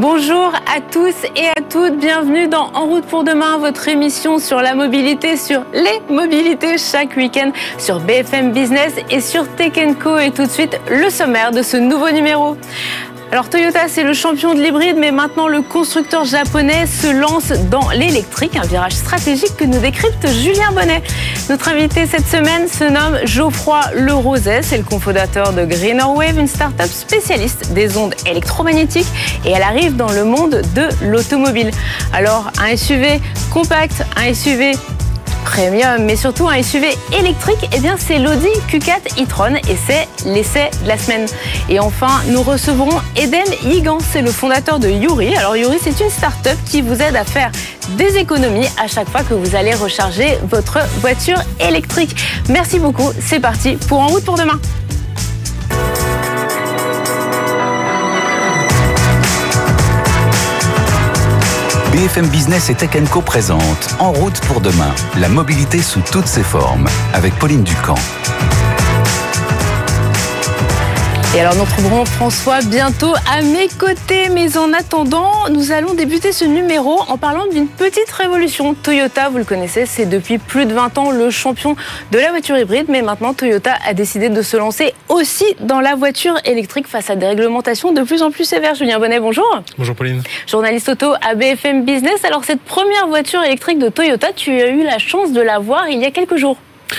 Bonjour à tous et à toutes, bienvenue dans En route pour demain, votre émission sur la mobilité, sur les mobilités chaque week-end sur BFM Business et sur Tech Co. Et tout de suite, le sommaire de ce nouveau numéro. Alors Toyota, c'est le champion de l'hybride, mais maintenant le constructeur japonais se lance dans l'électrique, un virage stratégique que nous décrypte Julien Bonnet. Notre invité cette semaine se nomme Geoffroy Leroset, c'est le cofondateur de Greener Wave, une start-up spécialiste des ondes électromagnétiques, et elle arrive dans le monde de l'automobile. Alors un SUV compact, un SUV premium, mais surtout un SUV électrique, eh bien c'est l'Audi Q4 e-tron et c'est l'essai de la semaine. Et enfin, nous recevrons Eden Yigan, c'est le fondateur de Yuri. Alors Yuri, c'est une start-up qui vous aide à faire des économies à chaque fois que vous allez recharger votre voiture électrique. Merci beaucoup, c'est parti pour En route pour demain. BFM Business et Tech Co En route pour demain, la mobilité sous toutes ses formes, avec Pauline Ducamp. Et alors nous retrouverons François bientôt à mes côtés. Mais en attendant, nous allons débuter ce numéro en parlant d'une petite révolution. Toyota, vous le connaissez, c'est depuis plus de 20 ans le champion de la voiture hybride. Mais maintenant, Toyota a décidé de se lancer aussi dans la voiture électrique face à des réglementations de plus en plus sévères. Julien Bonnet, bonjour. Bonjour Pauline. Journaliste auto à BFM Business. Alors cette première voiture électrique de Toyota, tu as eu la chance de la voir il y a quelques jours.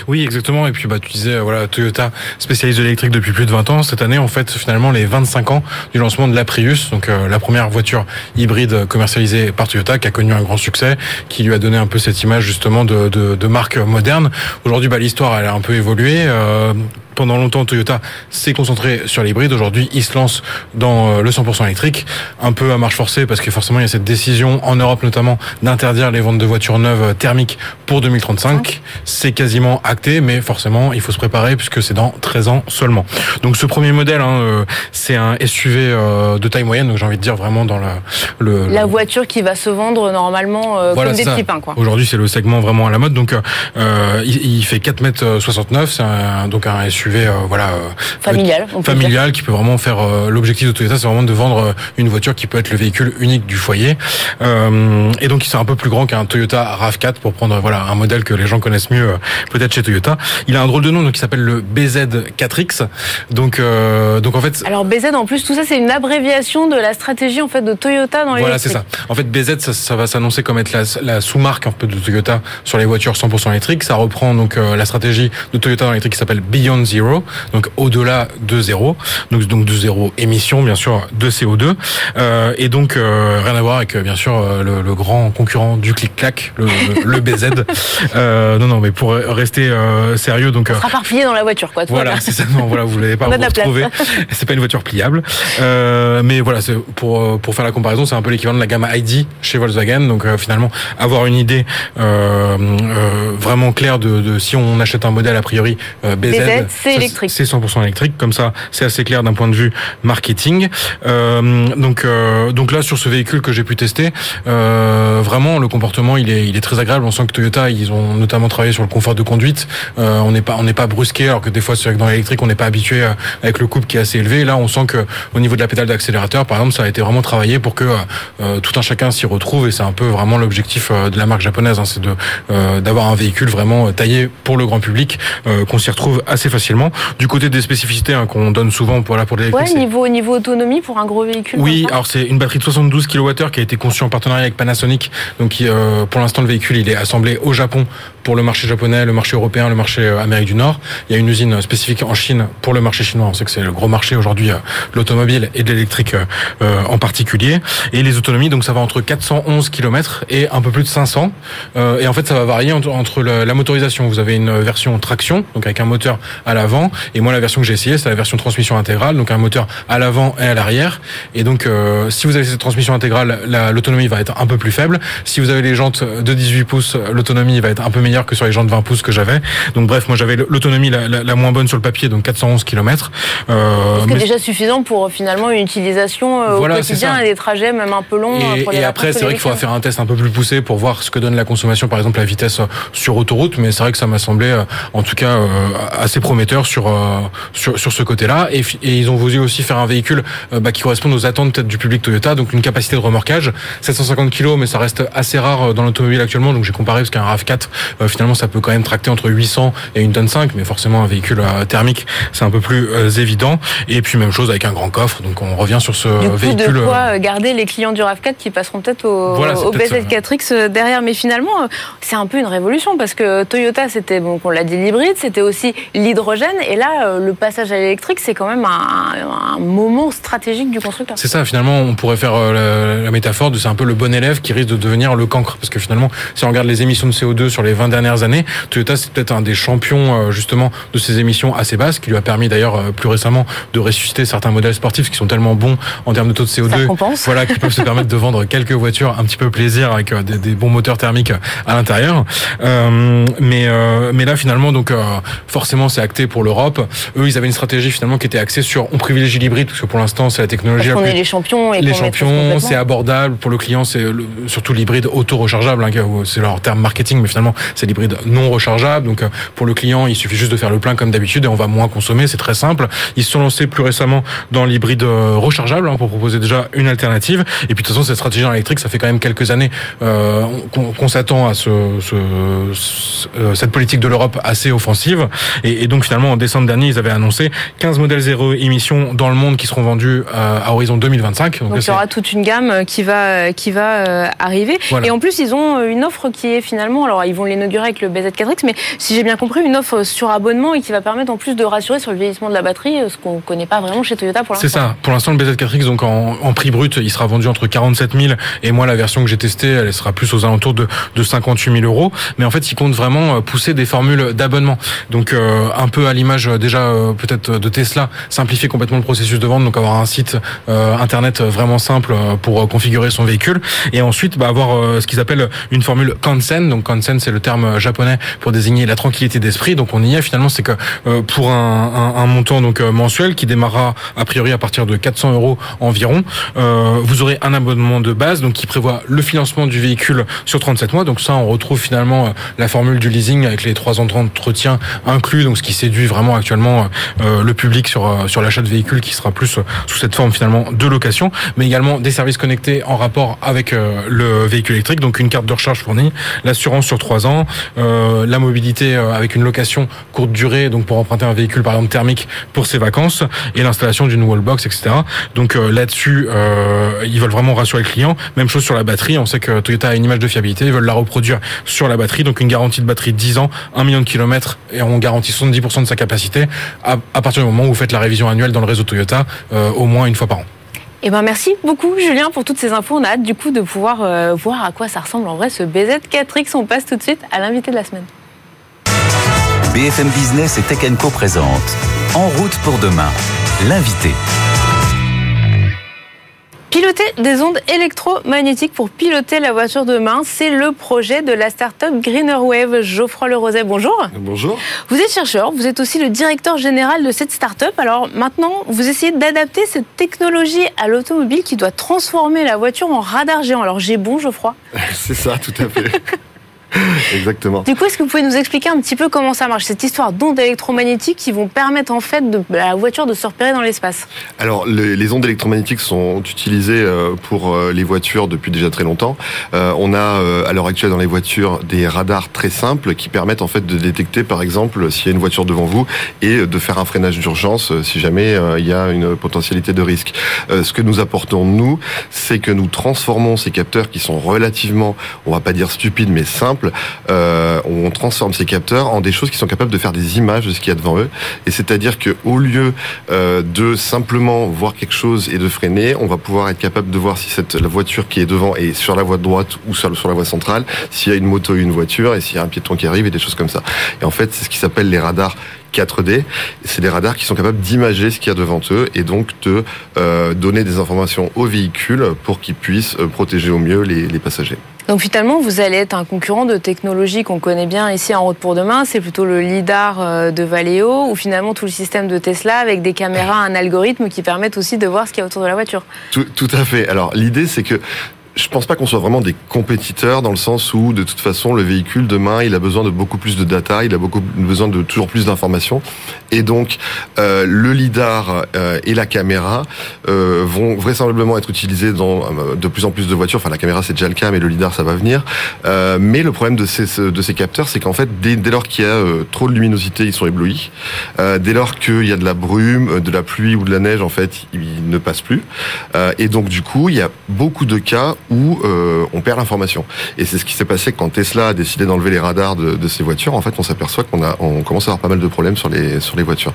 Oui, exactement. Et puis, bah, tu disais, voilà, Toyota spécialise de l'électrique depuis plus de 20 ans. Cette année, en fait, finalement, les 25 ans du lancement de la Prius, donc euh, la première voiture hybride commercialisée par Toyota, qui a connu un grand succès, qui lui a donné un peu cette image justement de marque moderne. Aujourd'hui, bah, l'histoire, elle a un peu évolué. Euh, pendant longtemps, Toyota s'est concentré sur l'hybride. Aujourd'hui, il se lance dans euh, le 100% électrique, un peu à marche forcée parce que forcément, il y a cette décision en Europe notamment d'interdire les ventes de voitures neuves thermiques pour 2035. C'est quasiment acté, mais forcément, il faut se préparer puisque c'est dans 13 ans seulement. Donc, ce premier modèle, hein, euh, c'est un SUV euh, de taille moyenne, donc j'ai envie de dire vraiment dans la le, la voiture qui va se vendre normalement comme des petits pains. Aujourd'hui, c'est le segment vraiment à la mode. Donc, euh, il, il, fait 4 mètres 69, c'est donc un SUV euh, voilà euh, familial, familial qui peut vraiment faire euh, l'objectif de Toyota, c'est vraiment de vendre une voiture qui peut être le véhicule unique du foyer. et donc c'est un peu plus grand qu'un Toyota Rav4 pour prendre voilà un modèle que les gens connaissent mieux peut-être chez Toyota. Il a un drôle de nom donc il s'appelle le BZ4X. Donc donc en fait Alors BZ en plus tout ça c'est une abréviation de la stratégie en fait de Toyota dans les Voilà, c'est ça. En fait BZ ça, ça va s'annoncer comme être la, la sous-marque un peu de Toyota sur les voitures 100% électriques, ça reprend donc la stratégie de Toyota dans l'électrique qui s'appelle Beyond Zero donc au-delà de zéro, donc, donc de zéro émission bien sûr de CO2, euh, et donc euh, rien à voir avec bien sûr euh, le, le grand concurrent du clic-clac, le, le, BZ. Euh, non non, mais pour rester euh, sérieux, donc on sera pas plié dans la voiture quoi. Voilà, c'est ça. Non, voilà, vous l'avez pas vous retrouver. C'est pas une voiture pliable, mais voilà, pour pour faire la comparaison, c'est un peu l'équivalent de la gamme ID chez Volkswagen. Donc finalement, avoir une idée vraiment claire de, de, si on achète un modèle a priori BZ, BZ c'est électrique. C'est 100% électrique, comme ça, c'est assez clair d'un point de vue marketing. Euh, donc, euh, donc là, sur ce véhicule que j'ai pu tester, euh, vraiment, le comportement, il est, il est très agréable. On sent que Toyota, ils ont notamment travaillé sur le confort de conduite. On n'est pas, on n'est pas brusqué, alors que des fois, c'est vrai que dans l'électrique, on n'est pas habitué avec le couple qui est assez élevé. Là, on sent que au niveau de la pédale d'accélérateur, par exemple, ça a été vraiment travaillé pour que tout un chacun s'y retrouve. Et c'est un peu vraiment l'objectif de la marque japonaise, hein, c'est de d'avoir un véhicule vraiment taillé pour le grand public, qu'on s'y retrouve assez facilement. Du côté des spécificités hein, qu'on donne souvent pour, là, pour l'électrique. Ouais, niveau, niveau autonomie pour un gros véhicule. Oui, alors c'est une batterie de 72 kWh qui a été conçue en partenariat avec Panasonic. Donc euh, pour l'instant, le véhicule il est assemblé au Japon pour le marché japonais, le marché européen, le marché euh, Amérique du Nord. Il y a une usine spécifique en Chine pour le marché chinois. On sait que c'est le gros marché aujourd'hui, euh, l'automobile et de l'électrique en particulier. Et les autonomies, donc ça va entre 411 km et un peu plus de 500. Euh, et en fait, ça va varier entre, entre la, la, motorisation. Vous avez une version traction, donc avec un moteur à l'avant. Et moi, la version que j'ai essayé, c'est la version transmission intégrale, donc un moteur à l'avant et à l'arrière. Et donc, euh, si vous avez cette transmission intégrale, l'autonomie va être un peu plus faible. Si vous avez les jantes de 18 pouces, l'autonomie va être un peu meilleure que sur les jantes de 20 pouces que j'avais. Donc bref, moi j'avais l'autonomie la, la, la, moins bonne sur le papier, donc 411 km. Euh, c'est déjà suffisant pour finalement une utilisation euh, voilà, au quotidien et des trajets même un peu longs. Et, et après, c'est vrai qu'il faudra faire un test un peu plus poussé pour voir ce que donne la consommation, par exemple la vitesse sur autoroute. Mais c'est vrai que ça m'a semblé, en tout cas, assez prometteur utilisateurs sur sur, sur ce côté-là et, ils ont voulu aussi faire un véhicule bah, qui corresponde aux attentes peut-être du public Toyota, donc une capacité de remorquage 750 kg, mais ça reste assez rare dans l'automobile actuellement. Donc j'ai comparé parce qu'un Rav4 finalement ça peut quand même tracter entre 800 et une tonne 5, mais forcément un véhicule thermique c'est un peu plus évident. Et puis même chose avec un grand coffre. Donc on revient sur ce véhicule. De quoi garder les clients du Rav4 qui passeront peut-être au, au BZ4X derrière. Mais finalement, c'est un peu une révolution parce que Toyota, c'était, bon, on l'a dit, l'hybride, c'était aussi l'hydrogène. Et là, euh, le passage à l'électrique, c'est quand même un, moment stratégique du constructeur. C'est ça, finalement, on pourrait faire euh, la, métaphore de c'est un peu le bon élève qui risque de devenir le cancre. Parce que finalement, si on regarde les émissions de CO2 sur les 20 dernières années, Toyota, c'est peut-être un des champions, euh, justement, de ces émissions assez basses, qui lui a permis d'ailleurs, plus récemment, de ressusciter certains modèles sportifs qui sont tellement bons en termes de taux de CO2. Voilà, qui peuvent se permettre de vendre quelques voitures un petit peu plaisir avec des, des bons moteurs thermiques à l'intérieur. Euh, mais euh, mais là finalement donc euh, forcément c'est acté pour l'Europe. Eux ils avaient une stratégie finalement qui était axée sur on privilégie l'hybride parce que pour l'instant c'est la technologie. Parce on est les champions. Et les champions, c'est abordable pour le client, c'est surtout l'hybride auto-rechargeable. Hein, c'est leur terme marketing, mais finalement c'est l'hybride non rechargeable. Donc pour le client il suffit juste de faire le plein comme d'habitude et on va moins consommer. C'est très simple. Ils se sont lancés plus récemment dans l'hybride rechargeable hein, pour proposer déjà une alternative. Et puis de toute façon cette stratégie en électrique ça fait quand même quelques années euh, qu'on s'attend à ce, ce, euh, cette politique de l'Europe assez offensive. Et, et, donc finalement, en décembre dernier, ils avaient annoncé 15 modèles zéro émission dans le monde qui seront vendus euh, à horizon 2025. Donc, il y aura toute une gamme qui va qui va arriver. Et en plus, ils ont une offre qui est finalement, alors ils vont l'inaugurer avec le BZ4X, mais si j'ai bien compris, une offre sur abonnement et qui va permettre en plus de rassurer sur le vieillissement de la batterie, ce qu'on ne connaît pas vraiment chez Toyota pour l'instant. C'est ça. Pour l'instant, le BZ4X, donc en, en, prix brut, il sera vendu entre 47 000 et moi, la version que j'ai testée, elle sera plus aux alentours de, de 58 000 euros. Mais en fait, ils comptent vraiment euh, pousser des formules d'abonnement. Donc, euh, un peu à l'image euh, déjà peut-être de Tesla, simplifier complètement le processus de vente, donc avoir un site internet vraiment simple pour configurer son véhicule. Et ensuite, bah, avoir ce qu'ils appellent une formule Kansen. Donc, Kansen, c'est le terme japonais pour désigner la tranquillité d'esprit. Donc, on y est finalement, c'est que pour un, montant donc mensuel qui démarrera a priori à partir de 400 euros environ, vous aurez un abonnement de base donc qui prévoit le financement du véhicule sur 37 mois. Donc ça, on retrouve finalement euh, la formule du leasing avec les trois d'entretien inclus, donc ce qui séduit vraiment actuellement euh, le public sur euh, sur l'achat de véhicules qui sera plus sous cette forme finalement de location, mais également des services connectés en rapport avec le véhicule électrique, donc une carte de recharge fournie, l'assurance sur trois ans, la mobilité avec une location courte durée, donc pour emprunter un véhicule par exemple thermique pour ses vacances, et l'installation d'une wallbox, etc. Donc là-dessus, ils veulent vraiment rassurer le client. Même chose sur la batterie, on sait que Toyota a une image de fiabilité, ils veulent la reproduire sur la batterie, donc une garantie de batterie de 10 ans, 1 million de kilomètres, et on garantit 70% de sa capacité à, partir du moment où vous faites la révision annuelle dans le réseau Toyota, euh, au moins une fois par an. Eh ben merci beaucoup Julien pour toutes ces infos. On a hâte du coup de pouvoir euh, voir à quoi ça ressemble en vrai ce BZ4X. On passe tout de suite à l'invité de la semaine. BFM Business et Tech Co présente En route pour demain, l'invité. Piloter des ondes électromagnétiques pour piloter la voiture demain, c'est le projet de la start-up Greener Wave. Geoffroy Leroset, bonjour. Bonjour. Vous êtes chercheur, vous êtes aussi le directeur général de cette start-up. Alors maintenant, vous essayez d'adapter cette technologie à l'automobile qui doit transformer la voiture en radar géant. Alors j'ai bon, Geoffroy? C'est ça, tout à fait. Exactement. Du coup, est-ce que vous pouvez nous expliquer un petit peu comment ça marche, cette histoire d'ondes électromagnétiques qui vont permettre en fait de la voiture de se repérer dans l'espace? Alors, les, ondes électromagnétiques sont utilisées euh, pour euh, les voitures depuis déjà très longtemps. Euh, on a à l'heure actuelle dans les voitures des radars très simples qui permettent en fait de détecter, par exemple, s'il y a une voiture devant vous et de faire un freinage d'urgence si jamais il y a une potentialité de risque. Ce que nous apportons nous, c'est que nous transformons ces capteurs qui sont relativement, on va pas dire stupides, mais simples euh, on transforme ces capteurs en des choses qui sont capables de faire des images de ce qu'il y a devant eux. Et c'est-à-dire que au lieu euh, de simplement voir quelque chose et de freiner, on va pouvoir être capable de voir si cette la voiture qui est devant est sur la voie droite ou sur, la voie centrale, s'il y a une moto ou une voiture et s'il y a un piéton qui arrive et des choses comme ça. Et en fait, c'est ce qui s'appelle les radars 4D. C'est des radars qui sont capables d'imager ce qu'il y a devant eux et donc de euh, donner des informations aux véhicules pour qu'ils puissent protéger au mieux les passagers. Donc finalement, vous allez être un concurrent de technologie qu'on connaît bien ici en route pour demain. C'est plutôt le lidar euh, de Valeo ou finalement tout le système de Tesla avec des caméras, un algorithme qui permettent aussi de voir ce qu'il y a autour de la voiture. Tout, tout à fait. Alors l'idée, c'est que je pense pas qu'on soit vraiment des compétiteurs dans le sens où de toute façon le véhicule demain il a besoin de beaucoup plus de data, il a beaucoup besoin de toujours plus d'informations et donc euh, le lidar euh, et la caméra euh, vont vraisemblablement être utilisés dans de plus en plus de voitures. Enfin la caméra c'est déjà le cas mais le lidar ça va venir. Mais le problème de ces de ces capteurs c'est qu'en fait dès, lors qu'il y a trop de luminosité ils sont éblouis. dès lors qu'il y a de la brume, de la pluie ou de la neige en fait ils ne passent plus. et donc du coup il y a beaucoup de cas où euh, on perd l'information. Et c'est ce qui s'est passé quand Tesla a décidé d'enlever les radars de, ses voitures. En fait, on s'aperçoit qu'on a, on commence à avoir pas mal de problèmes sur les sur les voitures.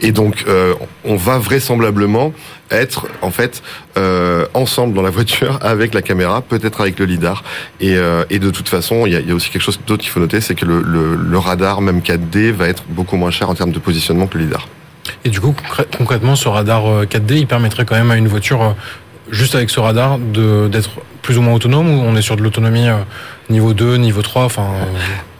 Et donc, euh, on va vraisemblablement être en fait euh, ensemble dans la voiture avec la caméra, peut-être avec le lidar. Et, euh, et de toute façon, il y a, y a aussi quelque chose d'autre qu'il faut noter, c'est que le, le, le radar, même 4D, va être beaucoup moins cher en termes de positionnement que le lidar. Et du coup, concrètement, ce radar 4D, il permettrait quand même à une voiture juste avec ce radar d'être plus ou moins autonome ou on est sur de l'autonomie euh, niveau 2, niveau 3, enfin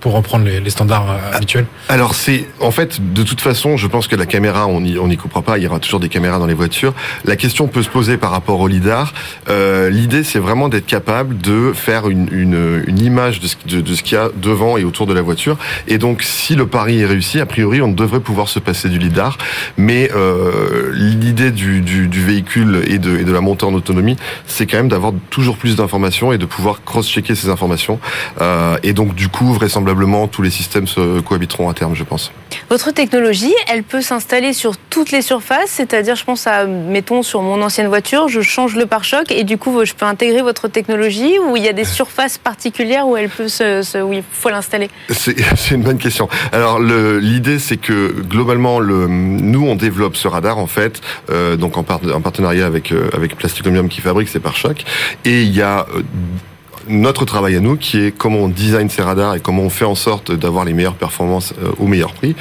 pour reprendre les, les standards euh, habituels Alors c'est en fait de toute façon, je pense que la caméra, on n'y on y coupera pas. Il y aura toujours des caméras dans les voitures. La question peut se poser par rapport au lidar. Euh, L'idée, c'est vraiment d'être capable de faire une, une, une image de ce, de, de ce qu'il y a devant et autour de la voiture. Et donc, si le pari est réussi, a priori, on devrait pouvoir se passer du lidar. Mais euh, l'idée du, du, du, véhicule et de, et de la montée en autonomie, c'est quand même d'avoir toujours plus d'informations et de pouvoir cross-checker ces informations. Euh, et donc, du coup, vraisemblablement tous les systèmes se cohabiteront à terme, je pense. Votre technologie, elle peut s'installer sur toutes les surfaces, c'est-à-dire, je pense à, mettons, sur mon ancienne voiture, je change le pare-choc et du coup, je peux intégrer votre technologie ou il y a des surfaces particulières où elle peut se, se où il faut l'installer? C'est une bonne question. Alors, l'idée, c'est que globalement, le, nous, on développe ce radar en fait, euh, donc en, par, en, partenariat avec euh, avec Plasticomium qui fabrique ces pare-chocs, et il y a euh, notre travail à nous, qui est comment on design ces radars et comment on fait en sorte d'avoir les meilleures performances euh, au meilleur prix.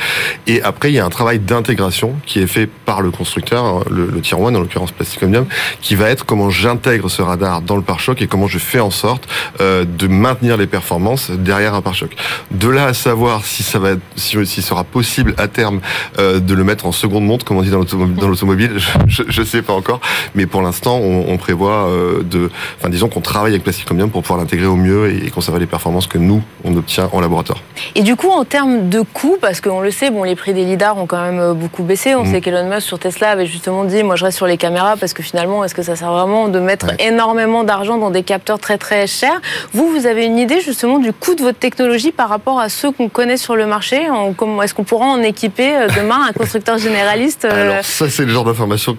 Et après, il y a un travail d'intégration qui est fait par le constructeur, hein, le, le tier one, en l'occurrence Plasticomium, qui va être comment j'intègre ce radar dans le pare-choc et comment je fais en sorte euh, de maintenir les performances derrière un pare-choc. De là à savoir si ça va, si, si sera possible à terme euh, de le mettre en seconde montre, comme on dit dans l'automobile, je, je, sais pas encore, mais pour l'instant, on, on, prévoit euh, de, enfin disons qu'on travaille avec Plasticomium pour pouvoir l'intégrer au mieux et conserver les performances que nous, on obtient en laboratoire. Et du coup, en termes de coûts, parce qu'on le sait, bon, les prix des lidars ont quand même euh, beaucoup baissé. On mmh. sait qu'Elon Musk sur Tesla avait justement dit, moi je reste sur les caméras parce que finalement, est-ce que ça sert vraiment de mettre ouais. énormément d'argent dans des capteurs très très chers? Vous, vous avez une idée justement du coût de votre technologie par rapport à ceux qu'on connaît sur le marché? Est-ce qu'on pourra en équiper euh, demain un constructeur généraliste euh? Alors ça, c'est le genre d'information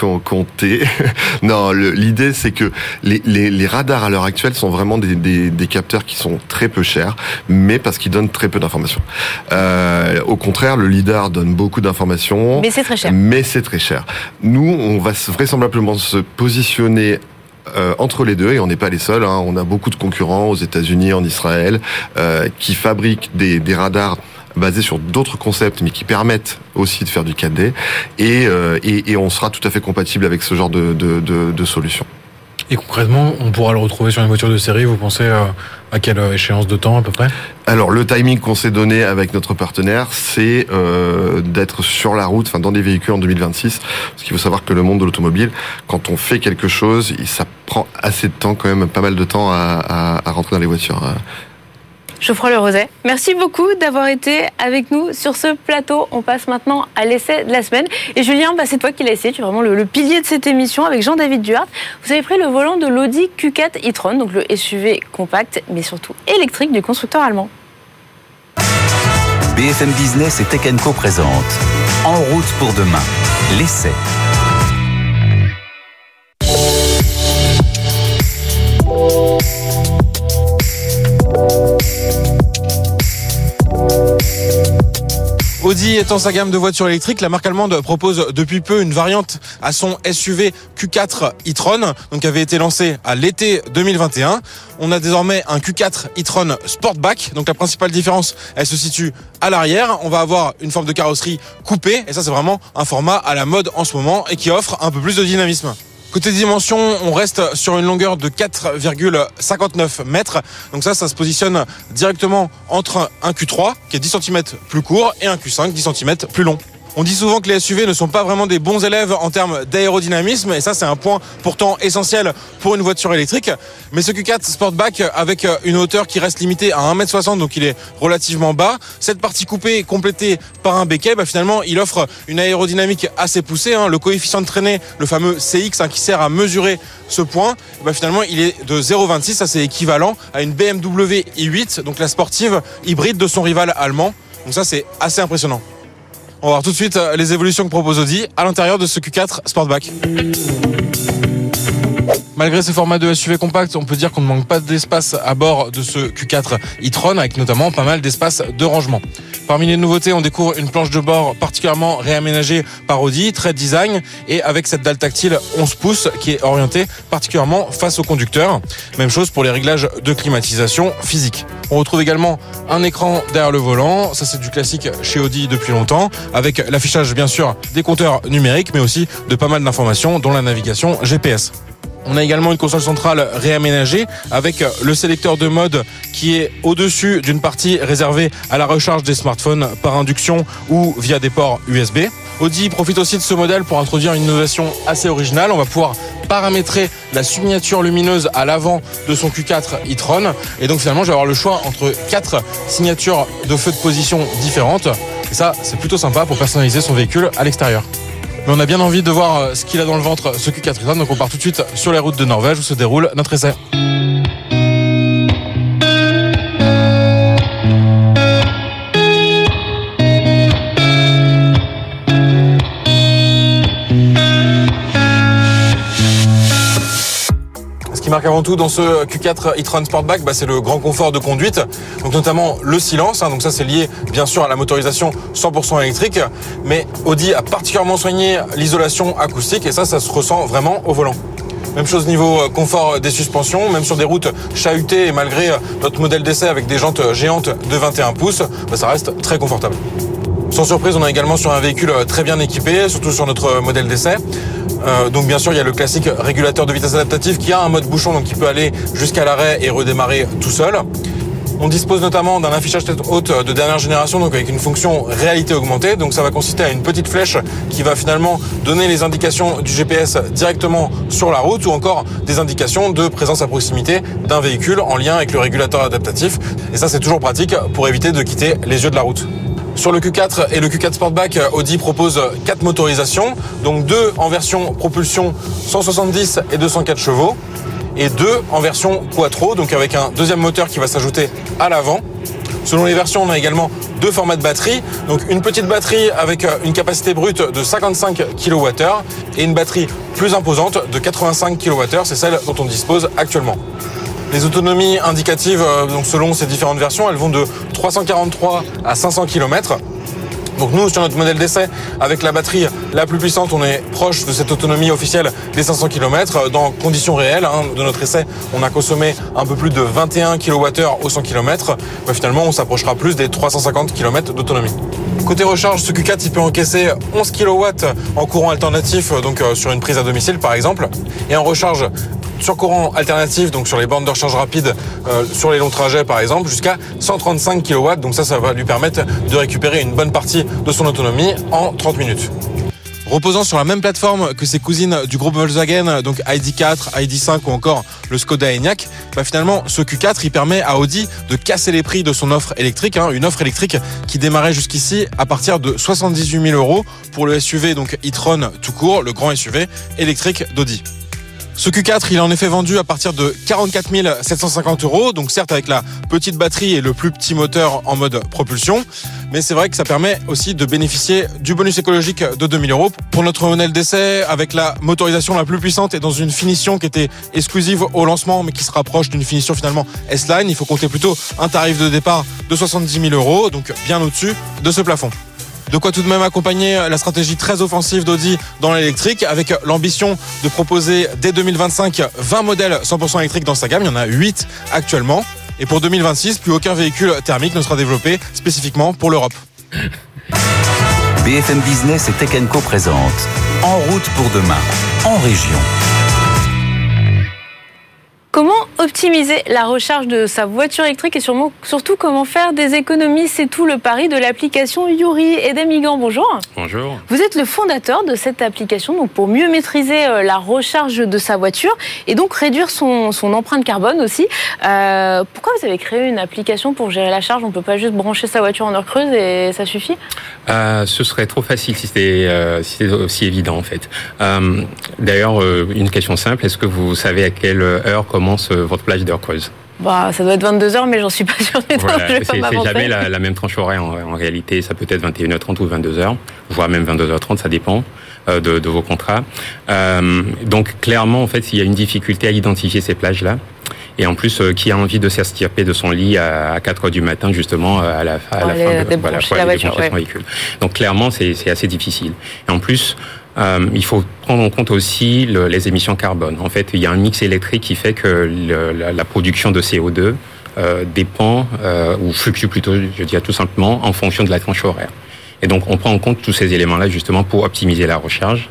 qu'on qu tait. non, l'idée c'est que les, les, les radars à l'heure actuelle sont vraiment des, des, des, capteurs qui sont très peu chers, mais parce qu'ils donnent très peu d'informations. Euh, au contraire, le lidar donne beaucoup d'informations, mais c'est très cher. Mais c'est très cher. Nous, on va vraisemblablement se positionner euh, entre les deux, et on n'est pas les seuls, hein, on a beaucoup de concurrents aux États-Unis, en Israël, euh, qui fabriquent des, des radars basés sur d'autres concepts, mais qui permettent aussi de faire du 4D, et, euh, et, et, on sera tout à fait compatible avec ce genre de, de, de, de solutions. Et concrètement, on pourra le retrouver sur une voiture de série, vous pensez euh, à quelle échéance de temps à peu près? Alors le timing qu'on s'est donné avec notre partenaire, c'est euh, d'être sur la route, enfin dans des véhicules en 2026. Parce qu'il faut savoir que le monde de l'automobile, quand on fait quelque chose, ça prend assez de temps, quand même pas mal de temps à, à, à rentrer dans les voitures. Geoffroy Le Roset, merci beaucoup d'avoir été avec nous sur ce plateau. On passe maintenant à l'essai de la semaine. Et Julien, bah, c'est toi qui l'as essayé. Tu es vraiment le, pilier de cette émission avec Jean-David Duhart. Vous avez pris le volant de l'Audi Q4 e-tron, donc le SUV compact, mais surtout électrique du constructeur allemand. BFM Business et Tech Co présente En route pour demain, l'essai. Audi étant sa gamme de voitures électriques, la marque allemande propose depuis peu une variante à son SUV Q4 e-tron, donc qui avait été lancé à l'été 2021. On a désormais un Q4 e-tron Sportback, donc la principale différence, elle se situe à l'arrière. On va avoir une forme de carrosserie coupée, et ça c'est vraiment un format à la mode en ce moment et qui offre un peu plus de dynamisme. Côté dimension, on reste sur une longueur de 4,59 mètres. Donc ça, ça se positionne directement entre un Q3 qui est 10 cm plus court et un Q5 10 cm plus long. On dit souvent que les SUV ne sont pas vraiment des bons élèves en termes d'aérodynamisme, et ça c'est un point pourtant essentiel pour une voiture électrique. Mais ce Q4 Sportback, avec une hauteur qui reste limitée à 1m60, donc il est relativement bas, cette partie coupée complétée par un béquet, bah, finalement il offre une aérodynamique assez poussée. Hein. Le coefficient de traînée, le fameux CX, hein, qui sert à mesurer ce point, bah, finalement il est de 0,26, ça c'est équivalent à une BMW i8, donc la sportive hybride de son rival allemand. Donc ça c'est assez impressionnant. On va voir tout de suite euh, les évolutions que propose Audi à l'intérieur de ce Q4 Sportback. Malgré ce format de SUV compact, on peut dire qu'on ne manque pas d'espace à bord de ce Q4 e-tron avec notamment pas mal d'espace de rangement. Parmi les nouveautés, on découvre une planche de bord particulièrement réaménagée par Audi, très design, et avec cette dalle tactile 11 pouces qui est orientée particulièrement face au conducteur. Même chose pour les réglages de climatisation physique. On retrouve également un écran derrière le volant, ça c'est du classique chez Audi depuis longtemps, avec l'affichage bien sûr des compteurs numériques, mais aussi de pas mal d'informations, dont la navigation GPS. On a également une console centrale réaménagée avec le sélecteur de mode qui est au-dessus d'une partie réservée à la recharge des smartphones par induction ou via des ports USB. Audi profite aussi de ce modèle pour introduire une innovation assez originale. On va pouvoir paramétrer la signature lumineuse à l'avant de son Q4 e-tron. Et donc finalement, je vais avoir le choix entre quatre signatures de feu de position différentes. Et ça, c'est plutôt sympa pour personnaliser son véhicule à l'extérieur. Mais on a bien envie de voir euh, ce qu'il a dans le ventre, ce Q4 Donc on part tout de suite sur les routes de Norvège où se déroule notre essai. Avant tout dans ce Q4 e-tron Sportback, bah, c'est le grand confort de conduite, donc notamment le silence. Hein, donc ça, c'est lié bien sûr à la motorisation 100% électrique, mais Audi a particulièrement soigné l'isolation acoustique et ça, ça se ressent vraiment au volant. Même chose niveau euh, confort des suspensions, même sur des routes chahutées et malgré euh, notre modèle d'essai avec des jantes géantes de 21 pouces, bah, ça reste très confortable. Sans surprise, on est également sur un véhicule euh, très bien équipé, surtout sur notre modèle d'essai. Euh, donc bien sûr, il y a le classique régulateur de vitesse adaptatif qui a un mode bouchon, donc qui peut aller jusqu'à l'arrêt et redémarrer tout seul. On dispose notamment d'un affichage tête haute de dernière génération, donc avec une fonction réalité augmentée. Donc ça va consister à une petite flèche qui va finalement donner les indications du GPS directement sur la route ou encore des indications de présence à proximité d'un véhicule en lien avec le régulateur adaptatif. Et ça c'est toujours pratique pour éviter de quitter les yeux de la route. Sur le Q4 et le Q4 Sportback, Audi propose quatre motorisations, donc deux en version propulsion 170 et 204 chevaux, et deux en version quattro, donc avec un deuxième moteur qui va s'ajouter à l'avant. Selon les versions, on a également deux formats de batterie. Donc une petite batterie avec une capacité brute de 55 kWh et une batterie plus imposante de 85 kWh. C'est celle dont on dispose actuellement. Les autonomies indicatives, euh, donc selon ces différentes versions, elles vont de 343 à 500 km. Donc nous, sur notre modèle d'essai, avec la batterie la plus puissante, on est proche de cette autonomie officielle des 500 km. Dans conditions réelles hein, de notre essai, on a consommé un peu plus de 21 kWh au 100 km. finalement, on s'approchera plus des 350 km d'autonomie. Côté recharge, ce Q4 il peut encaisser 11 kW en courant alternatif, donc euh, sur une prise à domicile par exemple, et en recharge sur courant alternatif, donc sur les bornes de recharge rapide, euh, sur les longs trajets par exemple, jusqu'à 135 kW. Donc ça, ça va lui permettre de récupérer une bonne partie de son autonomie en 30 minutes. Reposant sur la même plateforme que ses cousines du groupe Volkswagen, donc ID4, ID5 ou encore le Skoda Enyaq, bah finalement ce Q4 il permet à Audi de casser les prix de son offre électrique, hein, une offre électrique qui démarrait jusqu'ici à partir de 78 000 euros pour le SUV donc e-tron tout court, le grand SUV électrique d'Audi. Ce Q4, il est en effet vendu à partir de 44 750 euros, donc certes avec la petite batterie et le plus petit moteur en mode propulsion, mais c'est vrai que ça permet aussi de bénéficier du bonus écologique de 2000 euros. Pour notre modèle d'essai, avec la motorisation la plus puissante et dans une finition qui était exclusive au lancement, mais qui se rapproche d'une finition finalement S-Line, il faut compter plutôt un tarif de départ de 70 000 euros, donc bien au-dessus de ce plafond. De quoi tout de même accompagner la stratégie très offensive d'Audi dans l'électrique avec l'ambition de proposer dès 2025 20 modèles 100% électriques dans sa gamme. Il y en a 8 actuellement. Et pour 2026, plus aucun véhicule thermique ne sera développé spécifiquement pour l'Europe. BFM Business et Tech Co En route pour demain, en région. Optimiser la recharge de sa voiture électrique et sûrement, surtout comment faire des économies. C'est tout le pari de l'application Yuri. Et Migan, bonjour. Bonjour. Vous êtes le fondateur de cette application donc pour mieux maîtriser euh, la recharge de sa voiture et donc réduire son, empreinte carbone aussi. Euh, pourquoi vous avez créé une application pour gérer la charge? On ne peut pas juste brancher sa voiture en heure creuse et ça suffit? Euh, Ce serait trop facile si c'était aussi évident en fait. D'ailleurs, une question simple, est-ce que vous savez à quelle heure commence votre plage d'heure creuse bah, ça doit être 22 heures, mais j'en suis pas sûre. Voilà, c'est jamais la, même tranche horaire en, réalité. Ça peut être 21h30 ou 22h, voire même 22h30, ça dépend euh, de, de, vos contrats. Euh, donc clairement, en fait, il y a une difficulté à identifier ces plages-là. Et en plus, euh, qui a envie de s'estirper de son lit à, 4 heures du matin, justement, à la, à la fin de voilà, la voiture, son véhicule. Donc clairement, c'est assez difficile. Et en plus, euh, il faut prendre en compte aussi le, les émissions carbone. En fait, il y a un mix électrique qui fait que la, production de CO2 euh, dépend euh, ou fluctue plutôt, je dirais tout simplement, en fonction de la tranche horaire. Et donc, on prend en compte tous ces éléments-là justement pour optimiser la recharge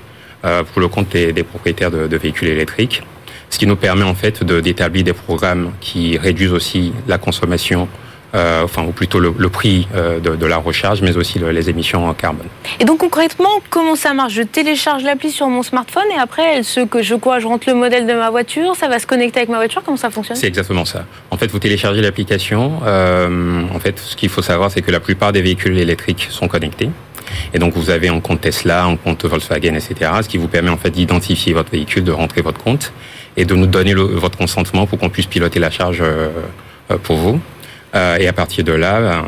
pour le compte des, propriétaires de, véhicules électriques, ce qui nous permet en fait d'établir des programmes qui réduisent aussi la consommation euh, enfin ou plutôt le, prix euh, de, la recharge, mais aussi les émissions en carbone. Et donc concrètement, comment ça marche? Je télécharge l'appli sur mon smartphone et après, ce que je quoi Je rentre le modèle de ma voiture, ça va se connecter avec ma voiture. Comment ça fonctionne? C'est exactement ça. En fait, vous téléchargez l'application. Euh, en fait, ce qu'il faut savoir, c'est que la plupart des véhicules électriques sont connectés. Et donc vous avez un compte Tesla, un compte Volkswagen, etc. Ce qui vous permet en fait d'identifier votre véhicule, de rentrer votre compte et de nous donner votre consentement pour qu'on puisse piloter la charge pour vous. Euh, et à partir de là, ben,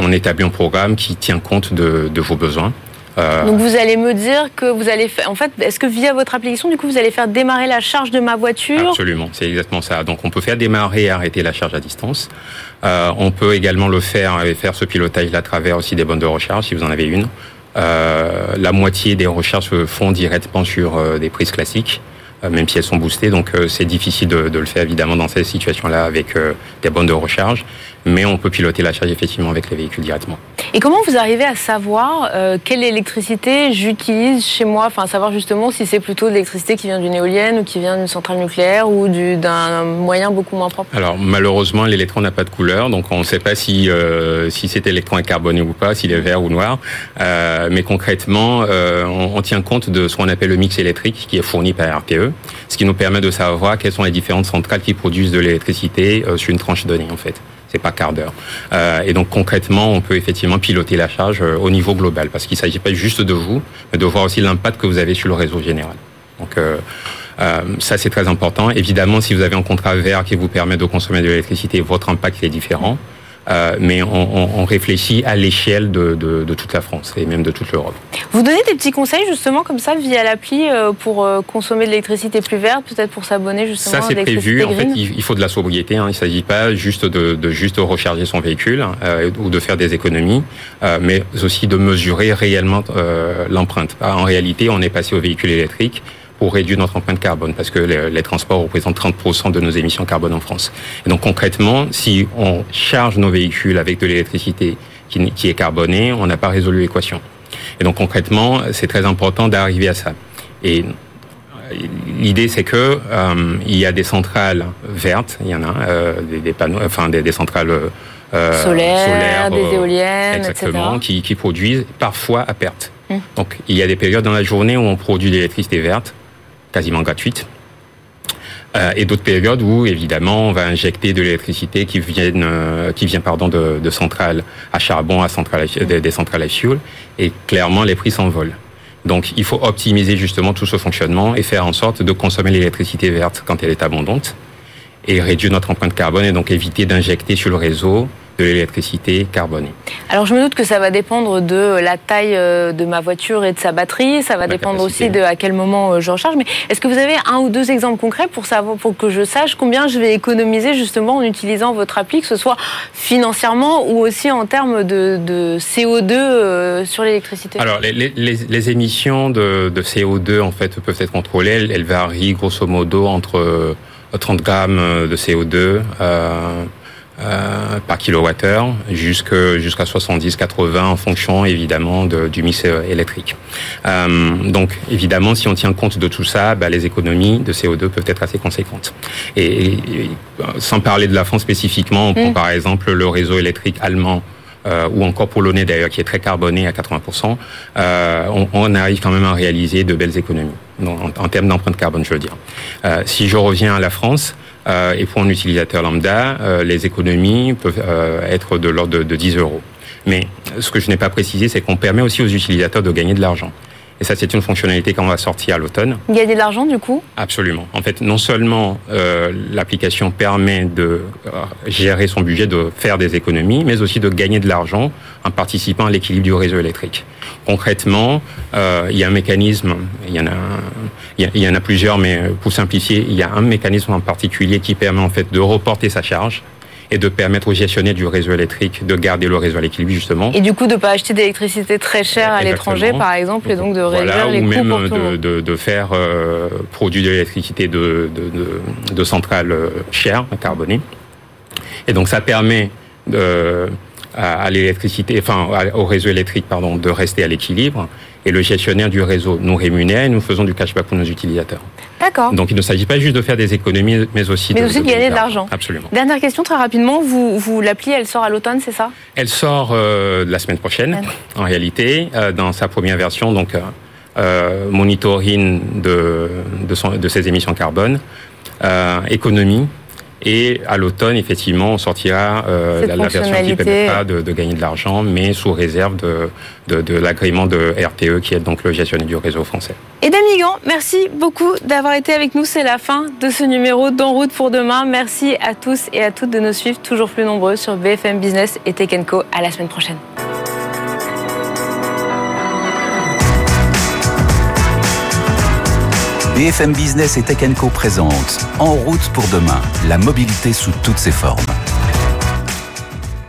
on établit un programme qui tient compte de, de vos besoins. Euh, Donc vous allez me dire que vous allez faire, en fait, est-ce que via votre application, du coup, vous allez faire démarrer la charge de ma voiture? Absolument, c'est exactement ça. Donc on peut faire démarrer et arrêter la charge à distance. Euh, on peut également le faire et faire ce pilotage à travers aussi des bonnes de recharge si vous en avez une. Euh, la moitié des recharges se font directement sur euh, des prises classiques. Euh, même si elles sont boostées. Donc euh, c'est difficile de, le faire évidemment dans ces situations-là avec euh, des bonnes de recharge, mais on peut piloter la charge effectivement avec les véhicules directement. Et comment vous arrivez à savoir quelle électricité j'utilise chez moi? Enfin, savoir justement si c'est plutôt de l'électricité qui vient d'une éolienne ou qui vient d'une centrale nucléaire ou d'un moyen beaucoup moins propre? Alors malheureusement, l'électron n'a pas de couleur, donc on ne sait pas si si cet électron est carboné ou pas, s'il est vert ou noir. mais concrètement, on, on, tient compte de ce qu'on appelle le mix électrique qui est fourni par RTE ce qui nous permet de savoir quelles sont les différentes centrales qui produisent de l'électricité euh, sur une tranche donnée en fait. C'est pas quart d'heure. Euh, et donc concrètement, on peut effectivement piloter la charge euh, au niveau global, parce qu'il ne s'agit pas juste de vous, mais de voir aussi l'impact que vous avez sur le réseau général. Donc ça c'est très important. Évidemment, si vous avez un contrat vert qui vous permet de consommer de l'électricité, votre impact est différent. Euh, mais on, on, réfléchit à l'échelle de, de, de, toute la France et même de toute l'Europe. Vous donnez des petits conseils justement comme ça via l'appli euh, pour euh, consommer de l'électricité plus verte, peut-être pour s'abonner justement. Ça c'est prévu. En fait, il faut de la sobriété. Hein. Il ne s'agit pas juste de, de, juste recharger son véhicule euh, ou de faire des économies, euh, mais aussi de mesurer réellement l'empreinte. En réalité, on est passé au véhicule électrique pour réduire notre empreinte carbone, parce que les, transports représentent 30% de nos émissions carbone en France. Et donc concrètement, si on charge nos véhicules avec de l'électricité qui, qui, est carbonée, on n'a pas résolu l'équation. Et donc concrètement, c'est très important d'arriver à ça. Et l'idée c'est que euh, il y a des centrales vertes, il y en a euh, des, des, panneaux, enfin des, des centrales euh, solaires, des éoliennes, exactement, etc. Qui, qui produisent parfois à perte. Hum. Donc il y a des périodes dans la journée où on produit de l'électricité verte quasiment gratuite. Euh, et d'autres périodes où évidemment on va injecter de l'électricité qui euh, qui vient pardon de, de, centrales à charbon à centrales des, des centrales à fuel et clairement les prix s'envolent. Donc il faut optimiser justement tout ce fonctionnement et faire en sorte de consommer l'électricité verte quand elle est abondante et réduire notre empreinte carbone et donc éviter d'injecter sur le réseau de l'électricité carbonée. Alors je me doute que ça va dépendre de la taille euh, de ma voiture et de sa batterie, ça va dépendre aussi de à quel moment euh, je recharge. Mais est-ce que vous avez un ou deux exemples concrets pour savoir, pour que je sache combien je vais économiser justement en utilisant votre appli, que ce soit financièrement ou aussi en termes de, de CO2 euh, sur l'électricité? Alors les, les, les, émissions de, de, CO2 en fait peuvent être contrôlées. Elles, elles varient grosso modo entre 30 grammes de CO2. Euh, euh, par kilowattheure jusqu'à jusqu'à 70-80 en fonction évidemment de, du mix électrique. Euh, donc évidemment, si on tient compte de tout ça, bah, les économies de CO2 peuvent être assez conséquentes. Et, et sans parler de la France spécifiquement, on prend mm. par exemple le réseau électrique allemand euh, ou encore polonais d'ailleurs, qui est très carboné à 80%, euh, on, on, arrive quand même à réaliser de belles économies en, en, termes d'empreinte carbone, je veux dire. Euh, si je reviens à la France, euh, et pour un utilisateur lambda, euh, les économies peuvent euh, être de l'ordre de, de 10 euros. Mais ce que je n'ai pas précisé, c'est qu'on permet aussi aux utilisateurs de gagner de l'argent. Et ça, c'est une fonctionnalité qu'on va sortir à l'automne. Gagner de l'argent, du coup Absolument. En fait, non seulement euh, l'application permet de euh, gérer son budget, de faire des économies, mais aussi de gagner de l'argent en participant à l'équilibre du réseau électrique. Concrètement, euh, il y a un mécanisme, il y en a, il y, en a plusieurs, mais pour simplifier, il y a un mécanisme en particulier qui permet en fait de reporter sa charge et de permettre aux gestionnaires du réseau électrique de garder le réseau à l'équilibre justement. Et du coup de ne pas acheter d'électricité très chère à l'étranger par exemple et donc de réduire voilà, les ou coûts même pour tout de, de, de, faire euh, produire de l'électricité de, centrales euh, chères, carbonées. Et donc ça permet à, à l'électricité, enfin au réseau électrique pardon, de rester à l'équilibre et le gestionnaire du réseau nous rémunère et nous faisons du cashback pour nos utilisateurs. D'accord. Donc il ne s'agit pas juste de faire des économies, mais aussi mais de, aussi de gagner de l'argent. Absolument. Dernière question très rapidement, vous, vous l'appli, elle sort à l'automne, c'est ça? Elle sort euh, la semaine prochaine, en réalité, euh, dans sa première version, donc euh, monitoring de, de, son, de ses émissions carbone, économie, et à l'automne, effectivement, on sortira euh, la, la, version qui permettra de, de gagner de l'argent, mais sous réserve de, de, de l'agrément de RTE, qui est donc le gestionnaire du réseau français. Et Migan, merci beaucoup d'avoir été avec nous. C'est la fin de ce numéro d'En route pour demain. Merci à tous et à toutes de nous suivre toujours plus nombreux sur BFM Business et Tech Co. À la semaine prochaine. BFM Business et Tech Co présente En route pour demain, la mobilité sous toutes ses formes.